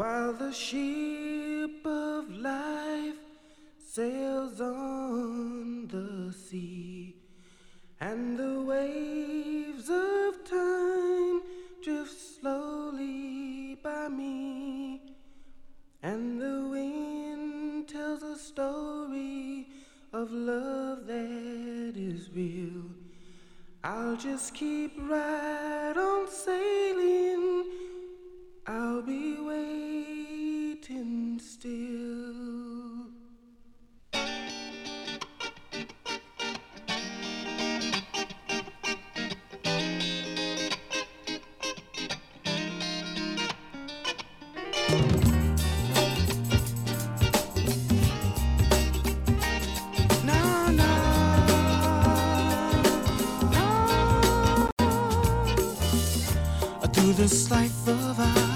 While the ship of life sails on the sea, and the waves of time drift slowly by me, and the wind tells a story of love that is real. I'll just keep right on sailing. Still. This life of ours,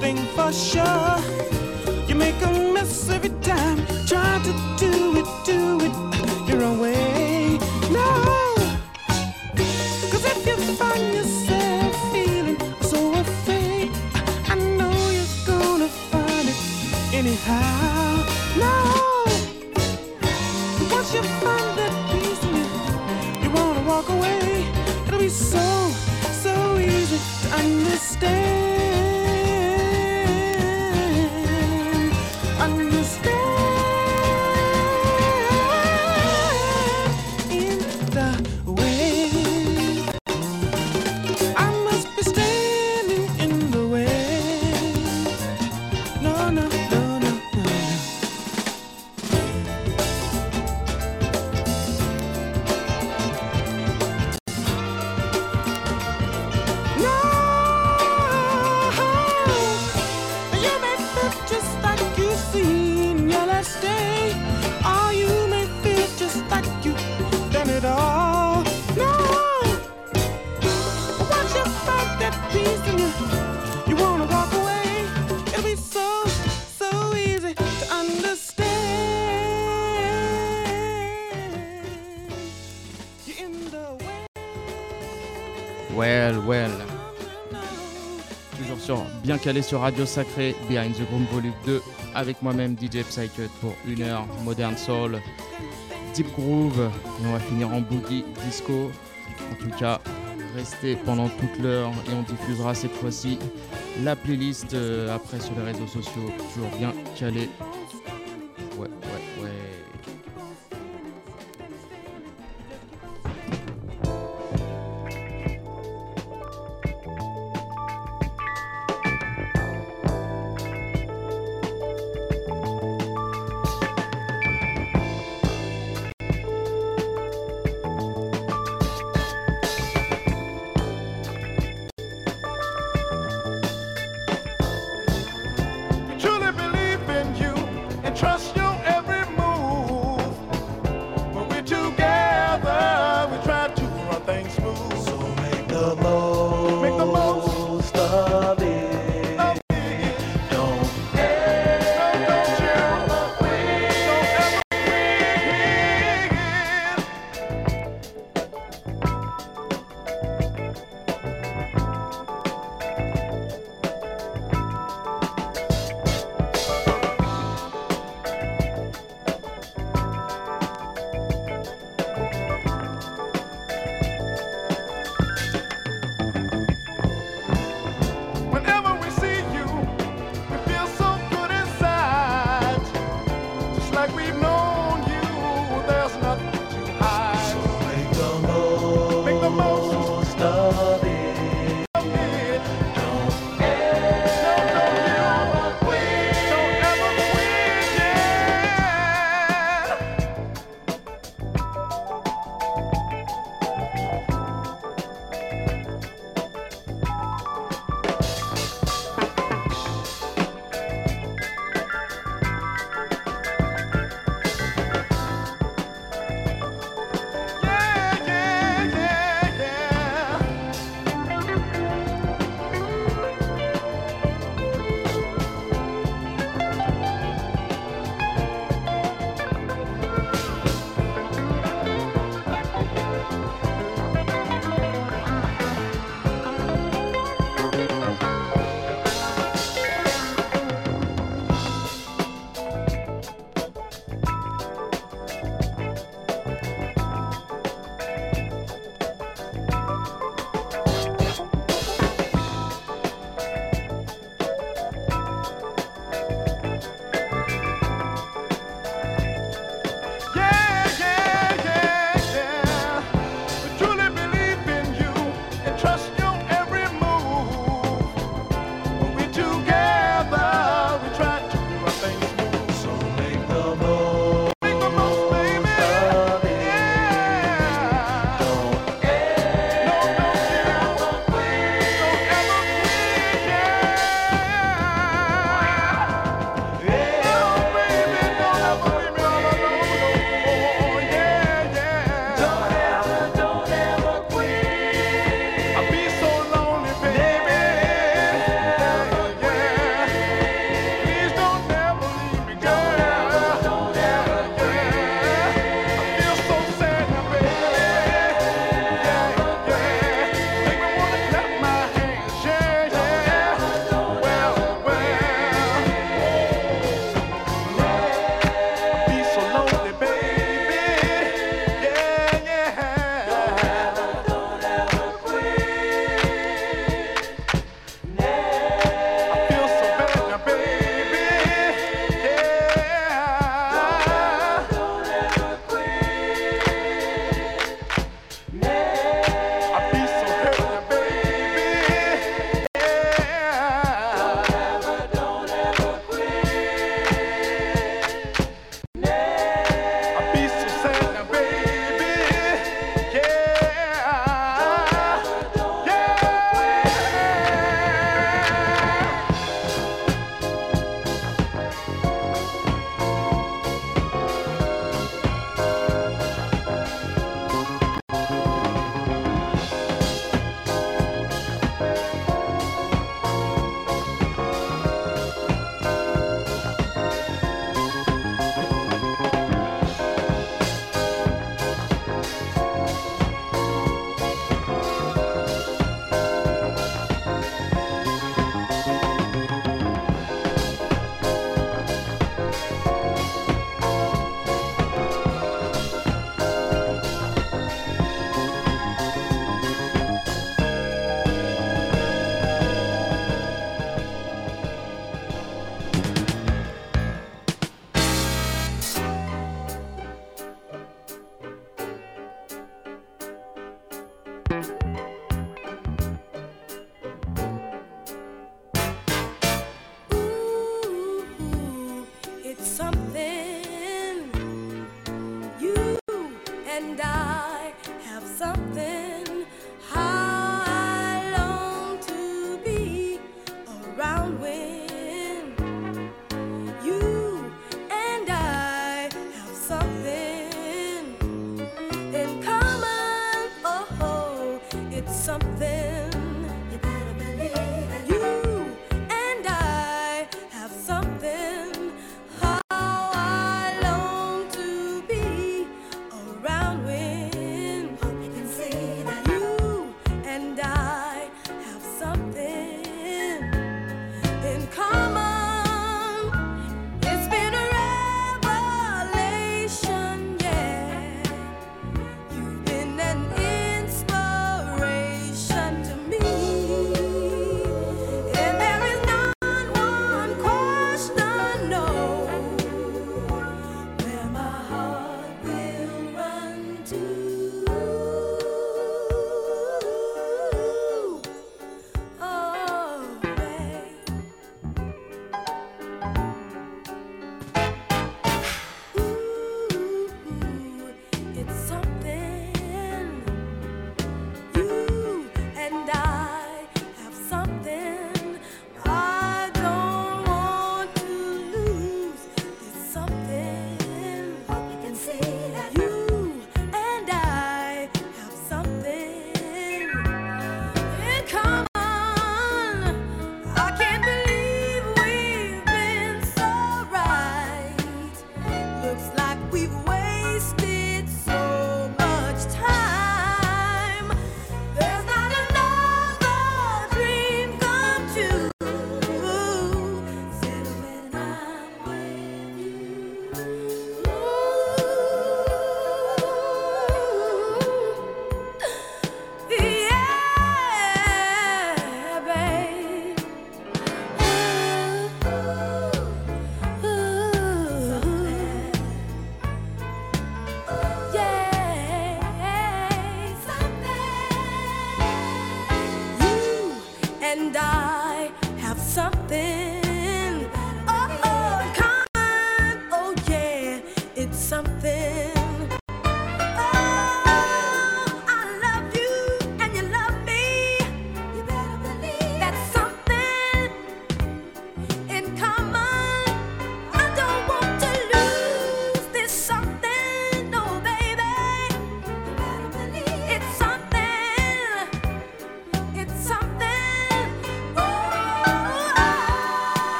thing for sure. You make a mess every time, trying to do it, do it your own way. No, Cause if you find yourself feeling so afraid, I know you're gonna find it anyhow. Sur, Radio Sacré, Behind the Groove Volume 2, avec moi-même DJ Psycut pour une heure, Modern Soul, Deep Groove, et on va finir en boogie, disco. En tout cas, restez pendant toute l'heure et on diffusera cette fois-ci la playlist euh, après sur les réseaux sociaux, toujours bien calé.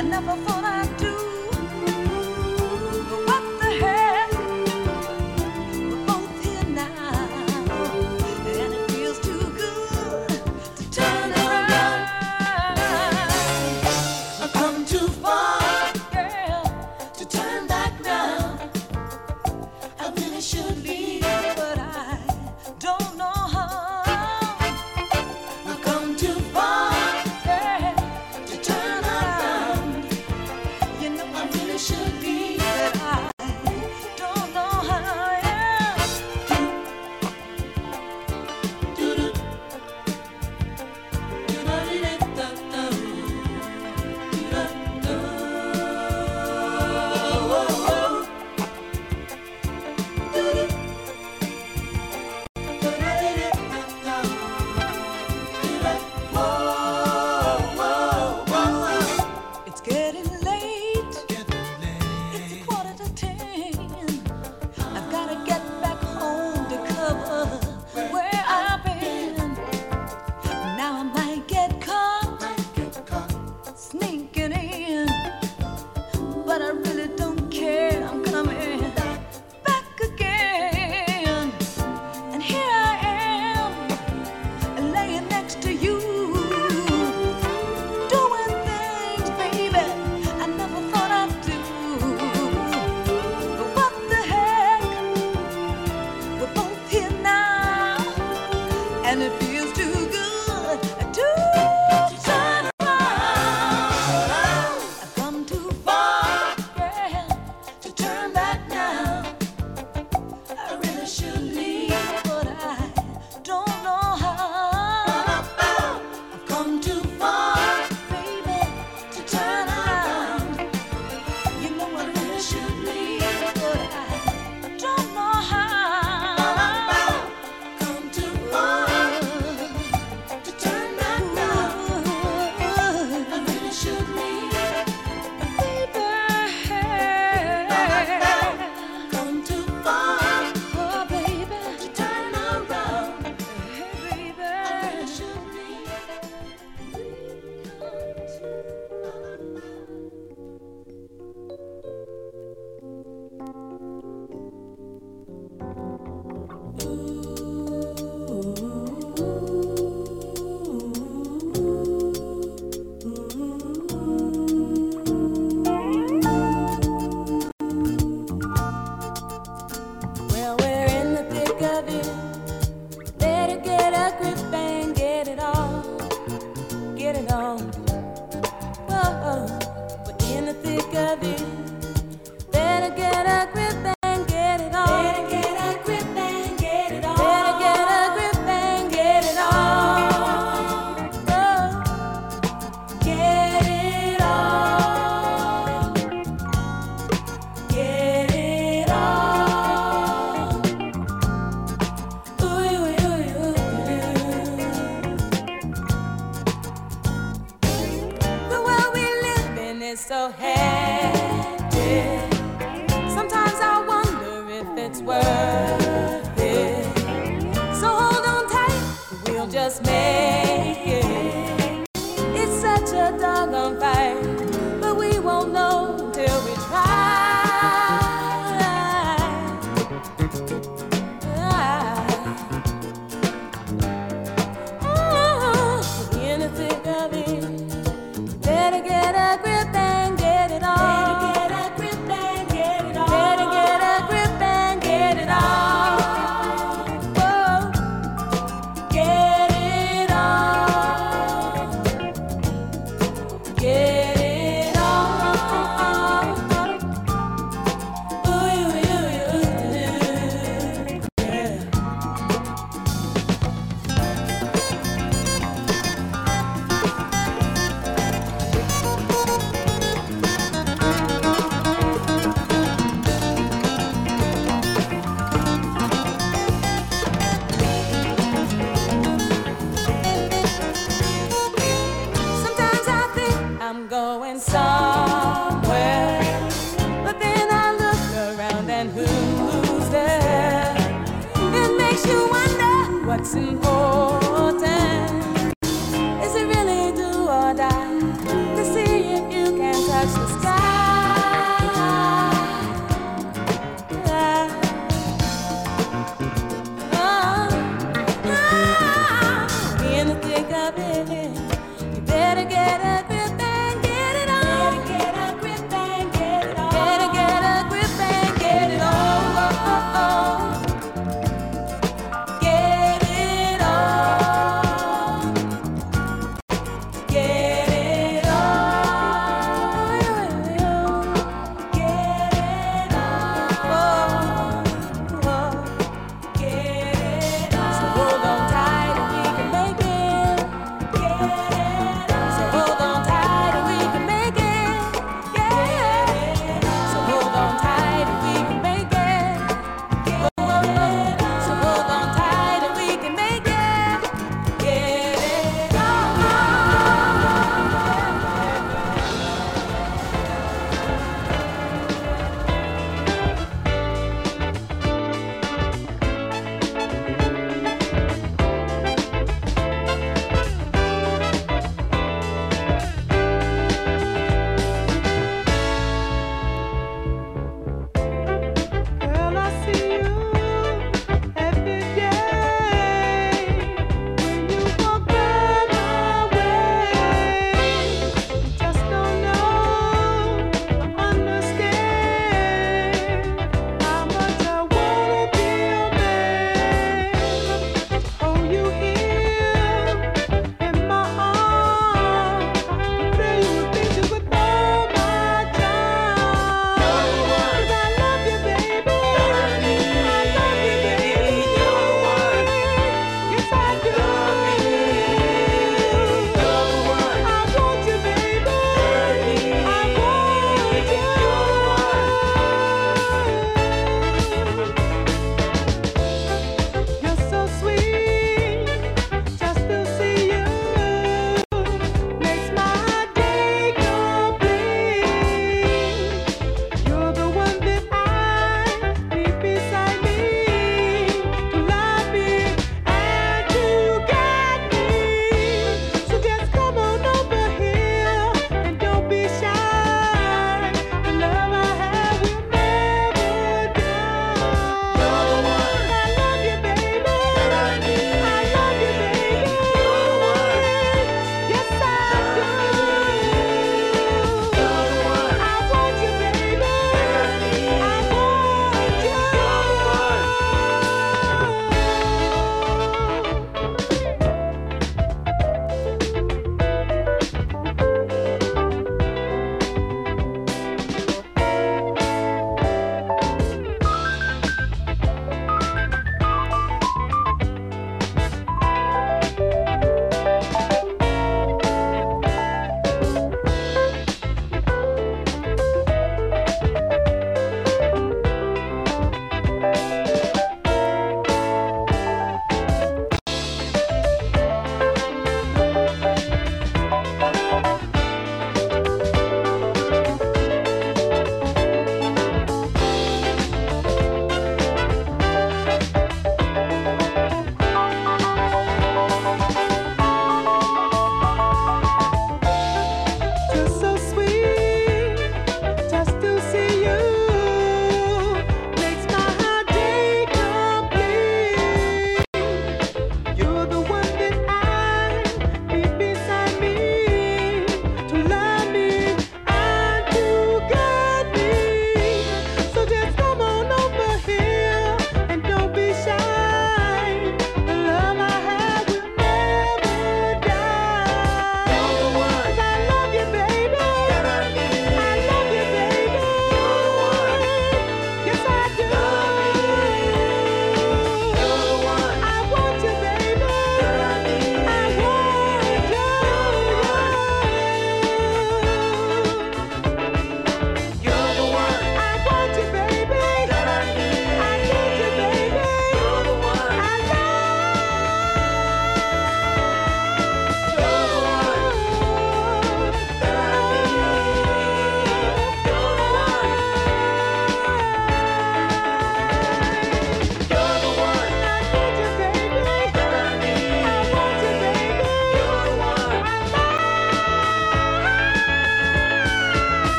I never fall.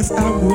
Yes, I would.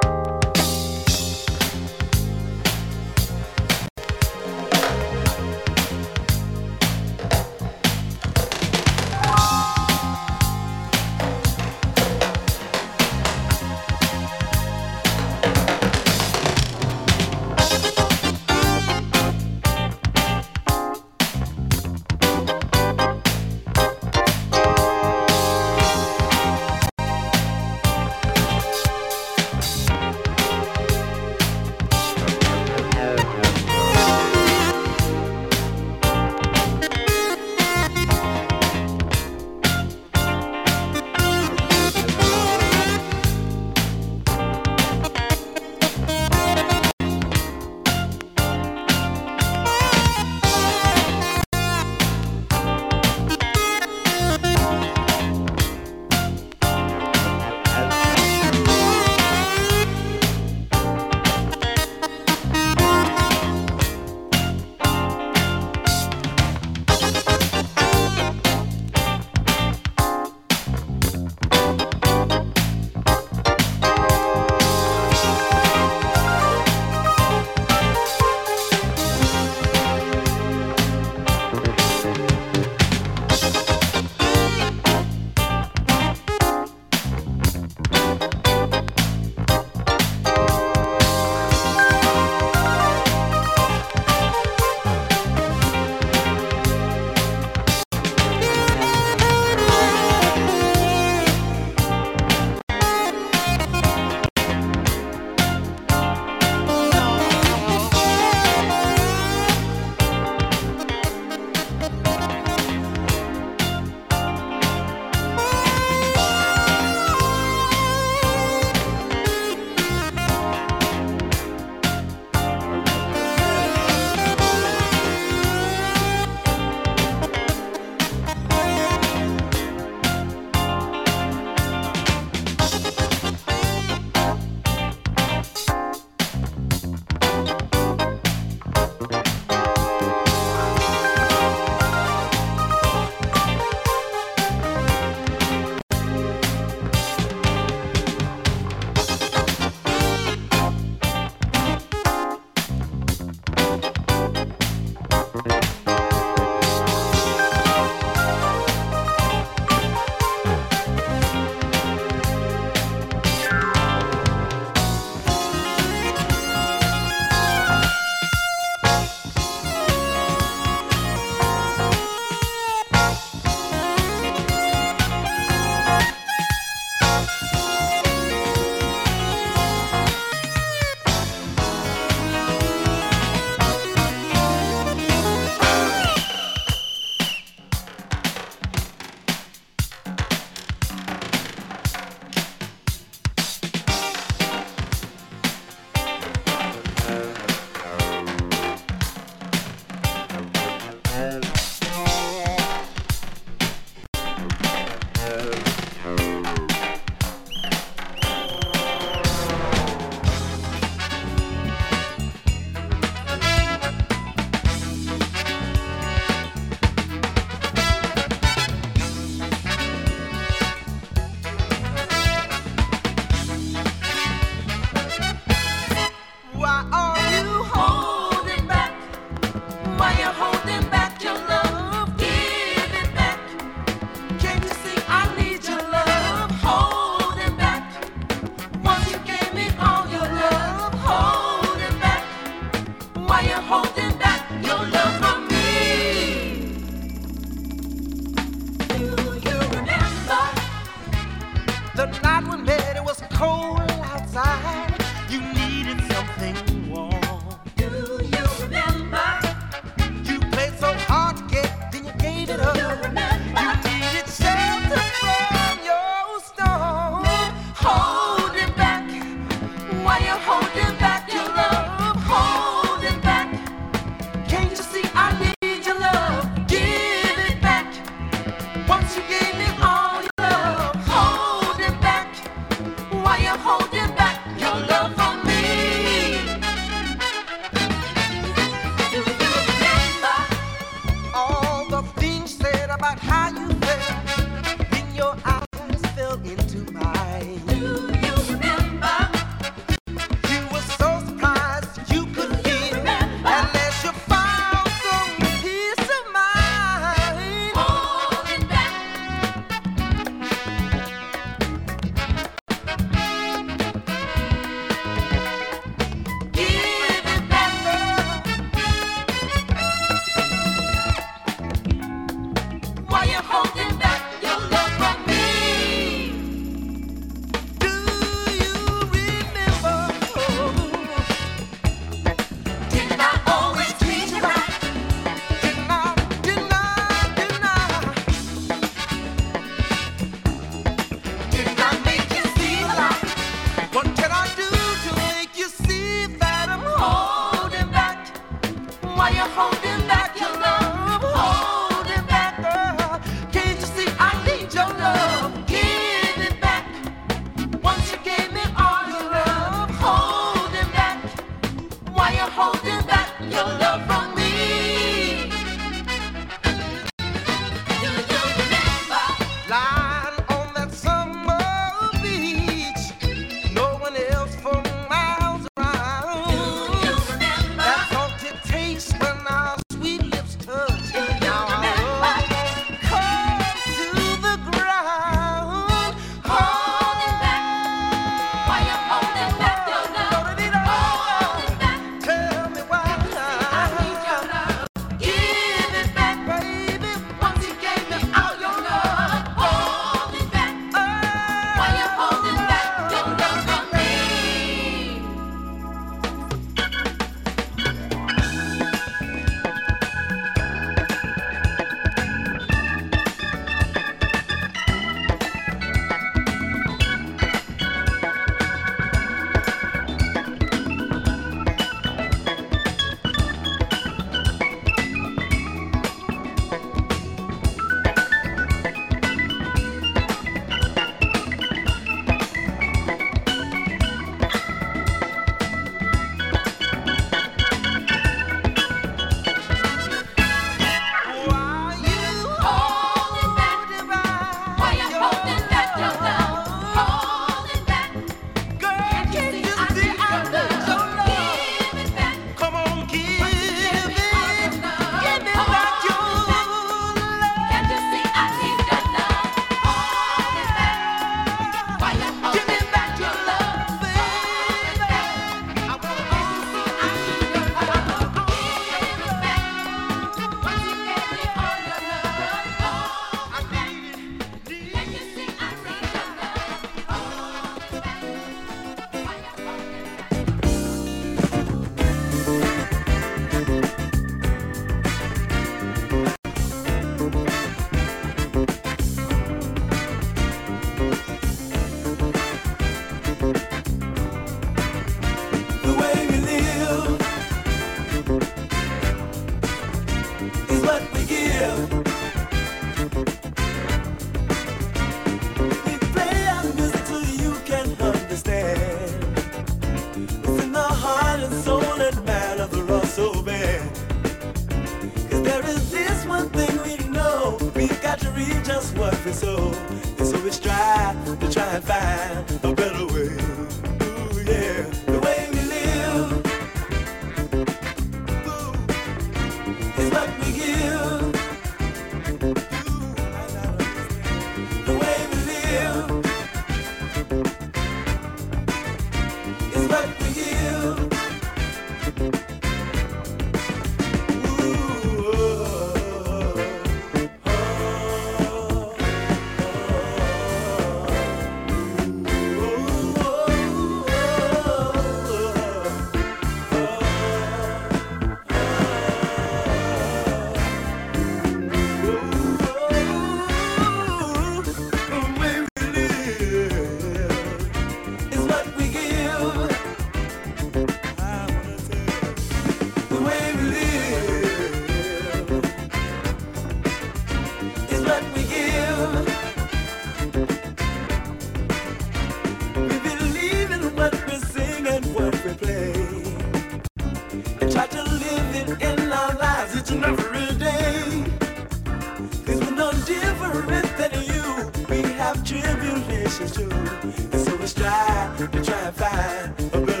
have tribulations too. And so we strive to try and find a better.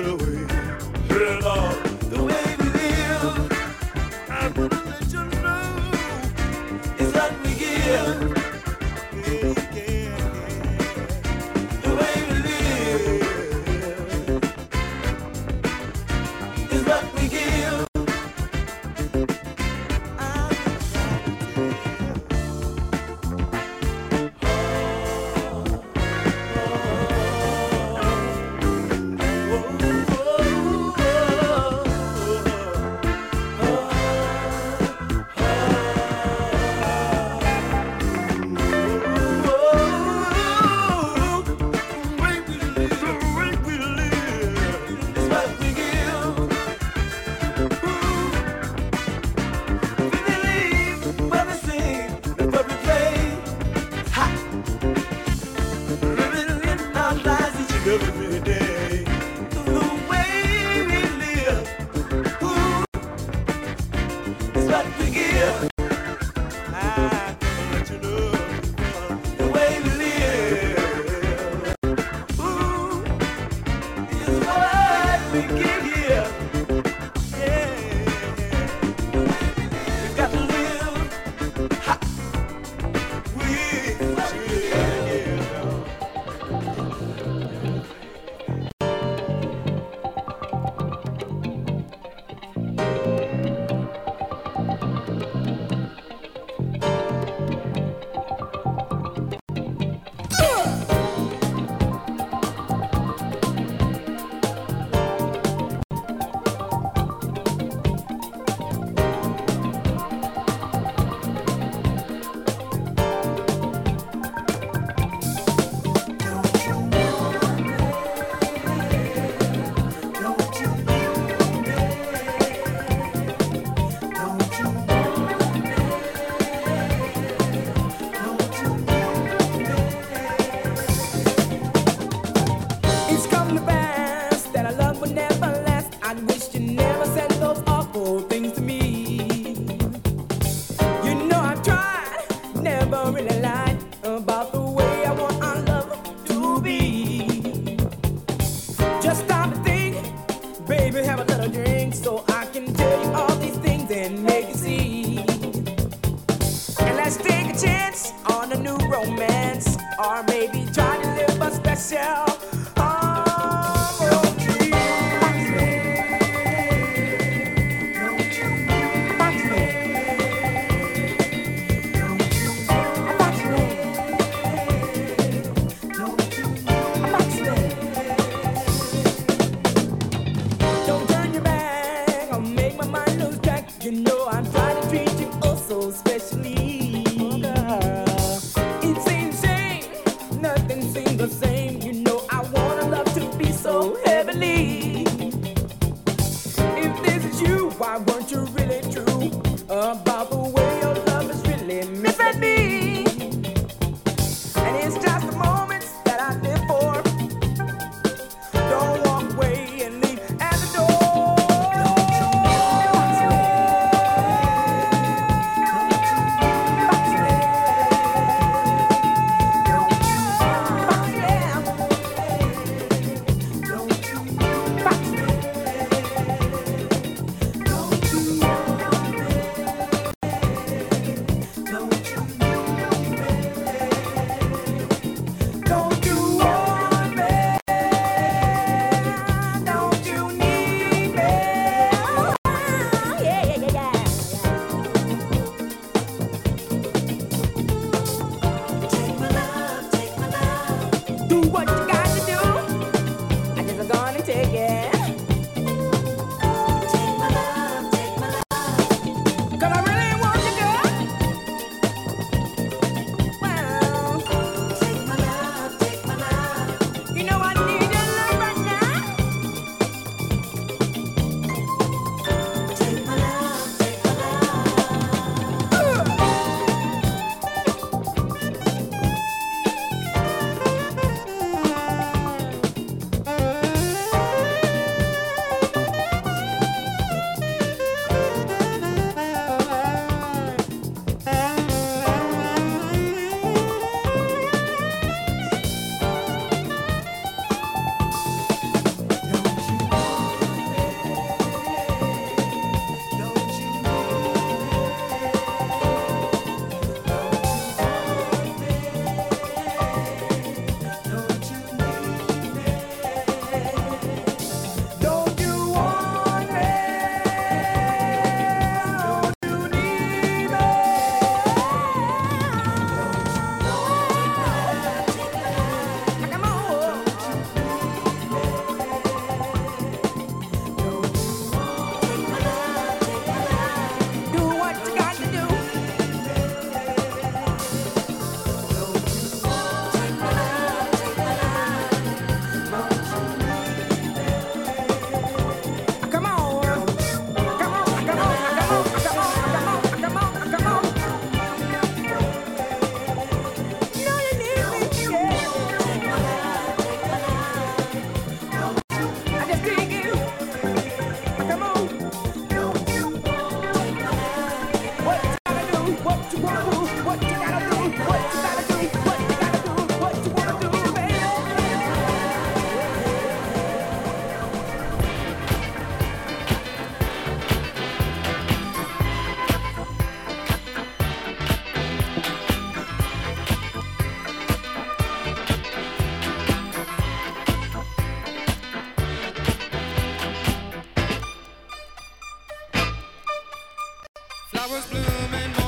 flowers blooming.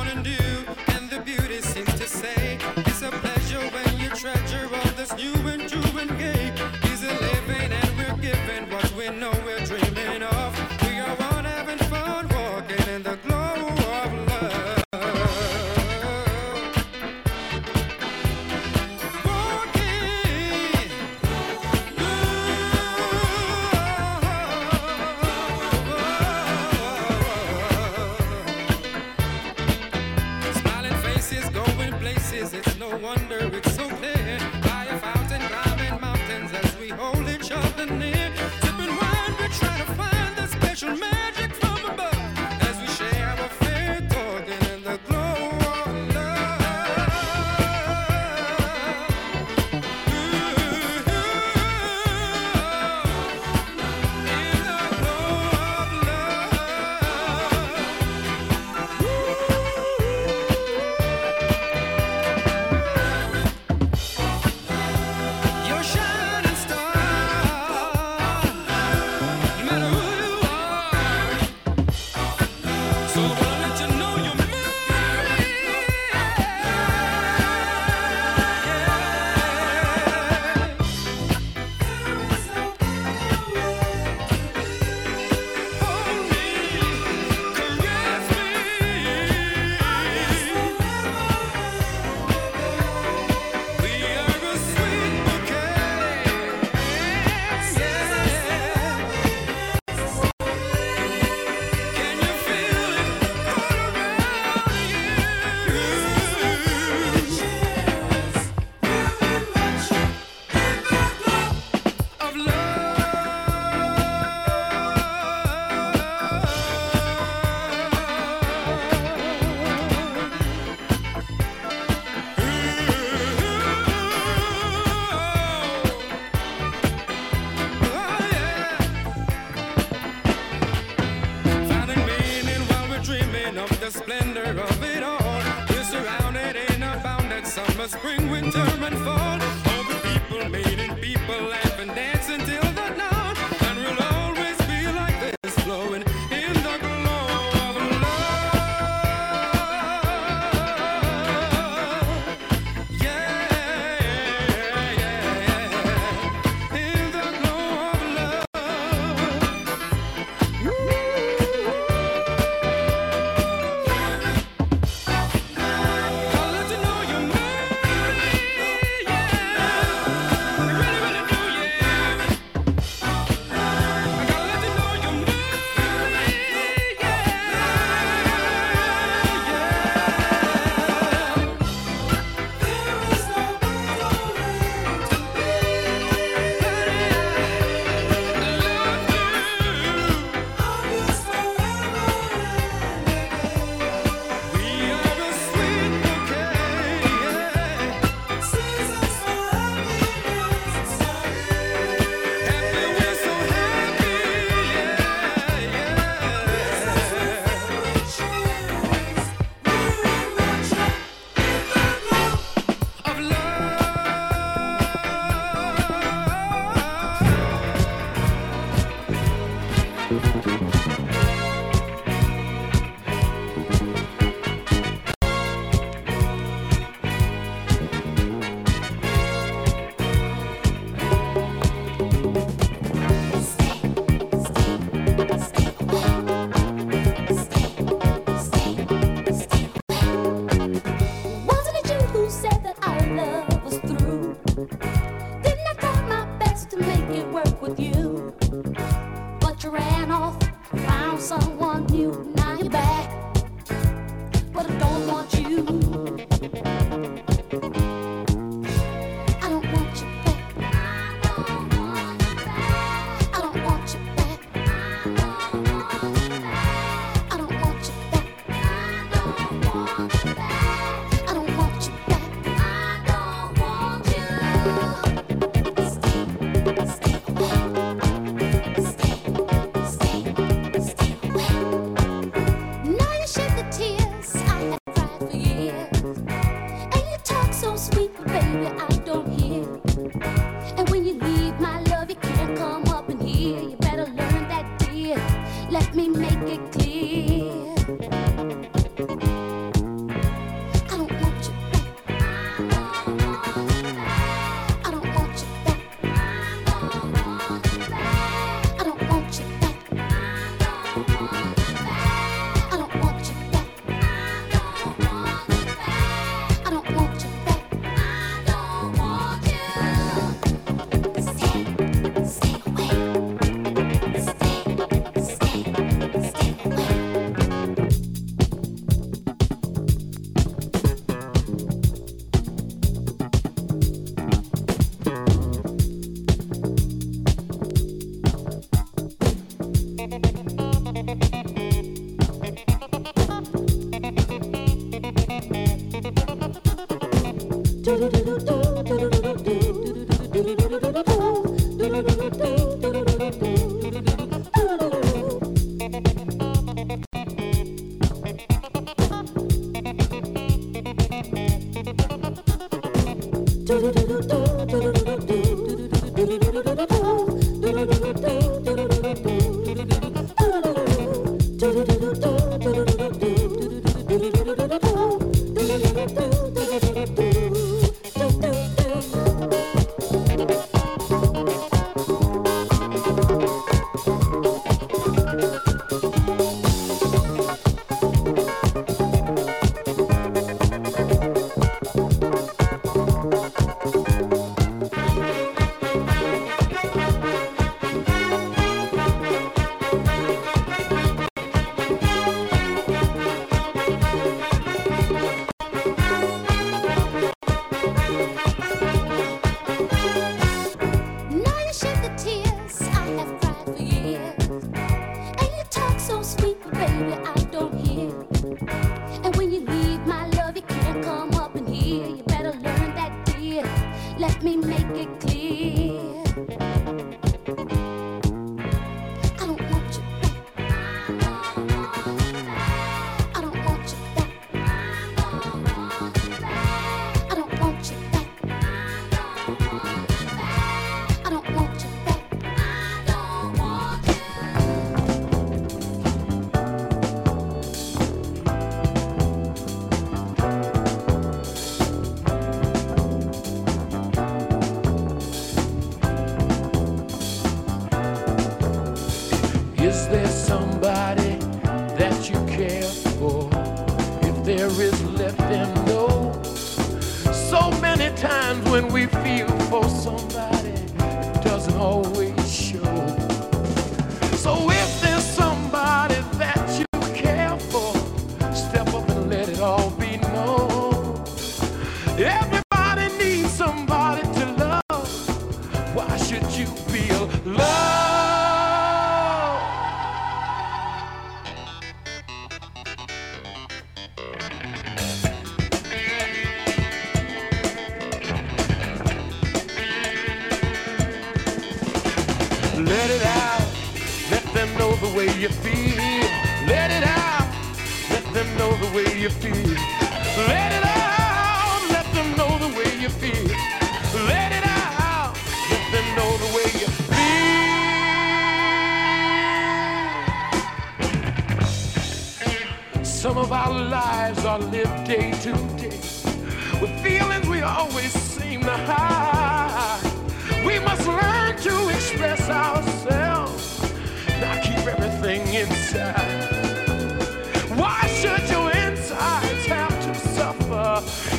splendor of it all. You're surrounded in a abundance, summer, spring, winter, and fall.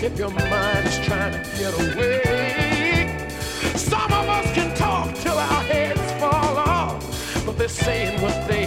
if your mind is trying to get away. Some of us can talk till our heads fall off, but they're saying what they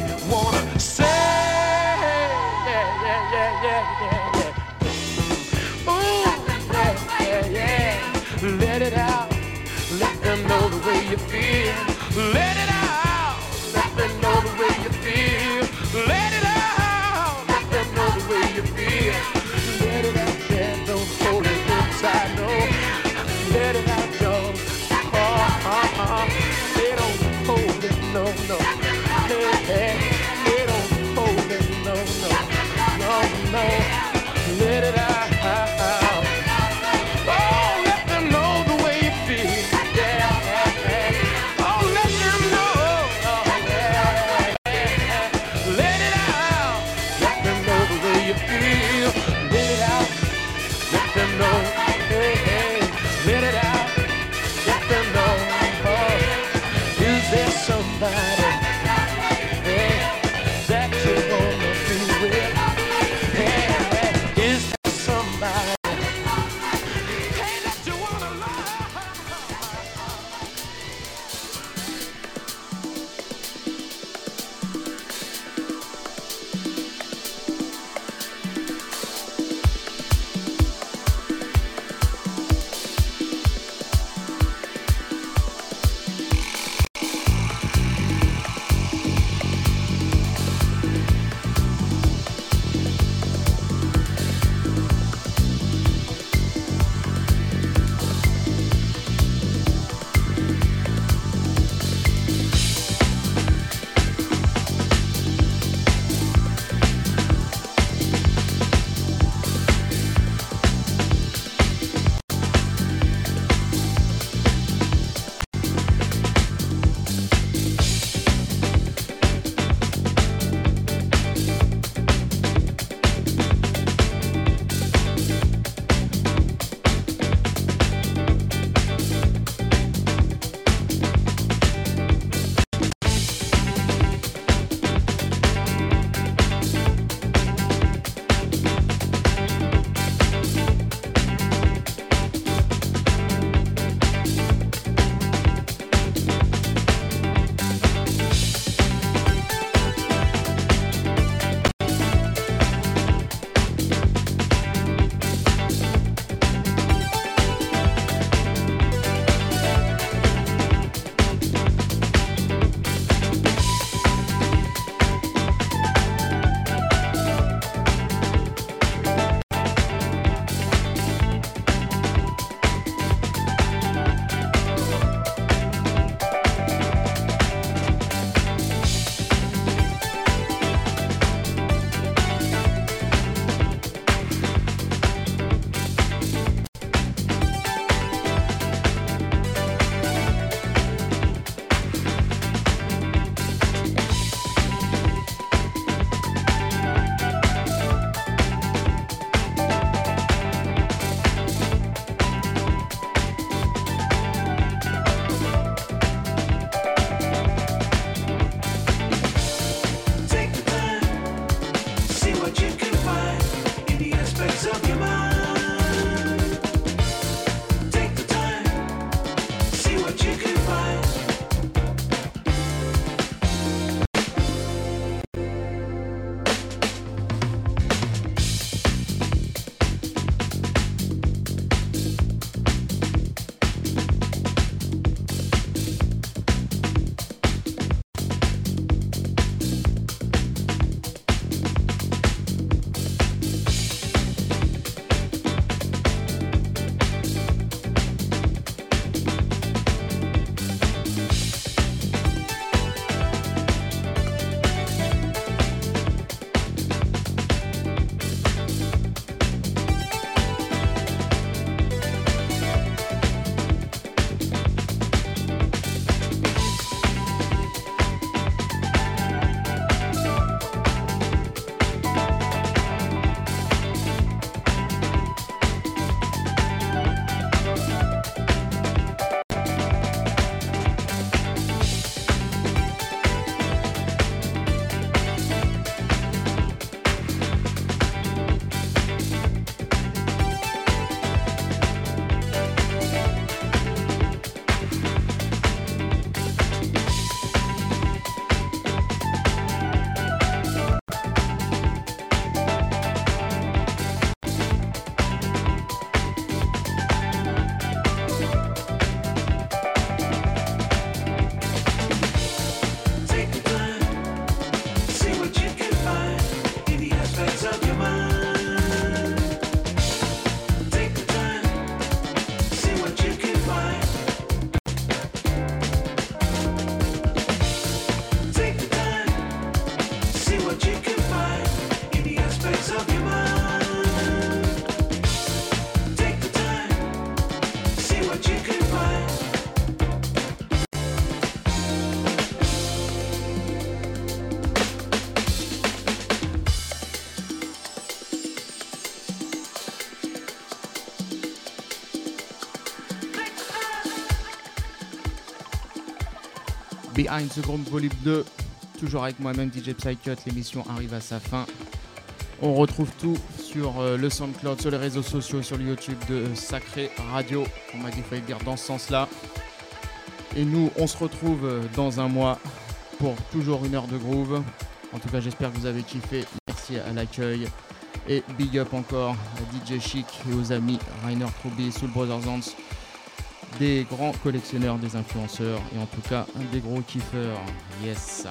Behind the Volume 2. Toujours avec moi-même DJ Psycut, l'émission arrive à sa fin. On retrouve tout sur euh, le SoundCloud, sur les réseaux sociaux, sur le YouTube de Sacré Radio. On m'a dit qu'il fallait dire dans ce sens-là. Et nous, on se retrouve euh, dans un mois pour toujours une heure de groove. En tout cas, j'espère que vous avez kiffé. Merci à l'accueil. Et big up encore à DJ Chic et aux amis Rainer Truby, Soul Brothers Hands, des grands collectionneurs, des influenceurs et en tout cas des gros kiffeurs. Yes!